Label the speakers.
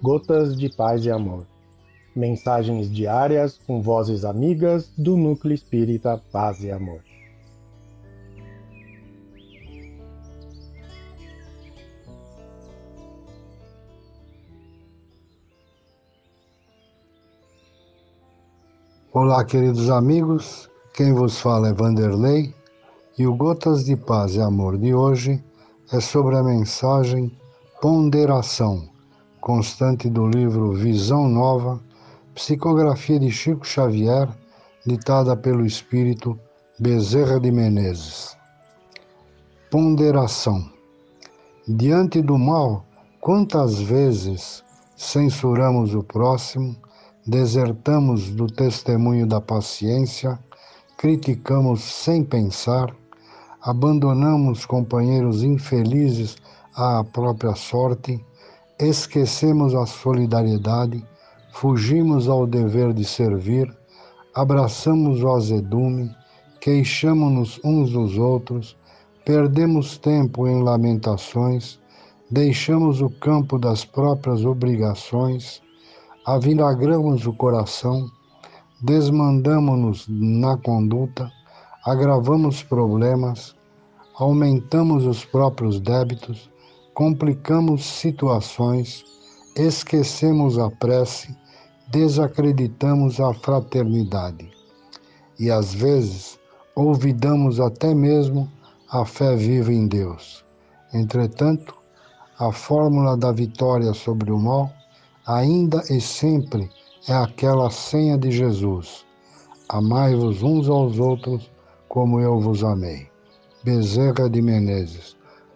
Speaker 1: Gotas de Paz e Amor. Mensagens diárias com vozes amigas do Núcleo Espírita Paz e Amor.
Speaker 2: Olá, queridos amigos. Quem vos fala é Vanderlei e o Gotas de Paz e Amor de hoje é sobre a mensagem Ponderação, constante do livro Visão Nova, psicografia de Chico Xavier, ditada pelo espírito Bezerra de Menezes. Ponderação. Diante do mal, quantas vezes censuramos o próximo, desertamos do testemunho da paciência, criticamos sem pensar, abandonamos companheiros infelizes à própria sorte, esquecemos a solidariedade, fugimos ao dever de servir, abraçamos o azedume, queixamos-nos uns dos outros, perdemos tempo em lamentações, deixamos o campo das próprias obrigações, avinagramos o coração, desmandamos-nos na conduta, agravamos problemas, aumentamos os próprios débitos, complicamos situações, esquecemos a prece, desacreditamos a fraternidade. E às vezes olvidamos até mesmo a fé viva em Deus. Entretanto, a fórmula da vitória sobre o mal ainda e sempre é aquela senha de Jesus: Amai-vos uns aos outros como eu vos amei. Bezerra de Menezes.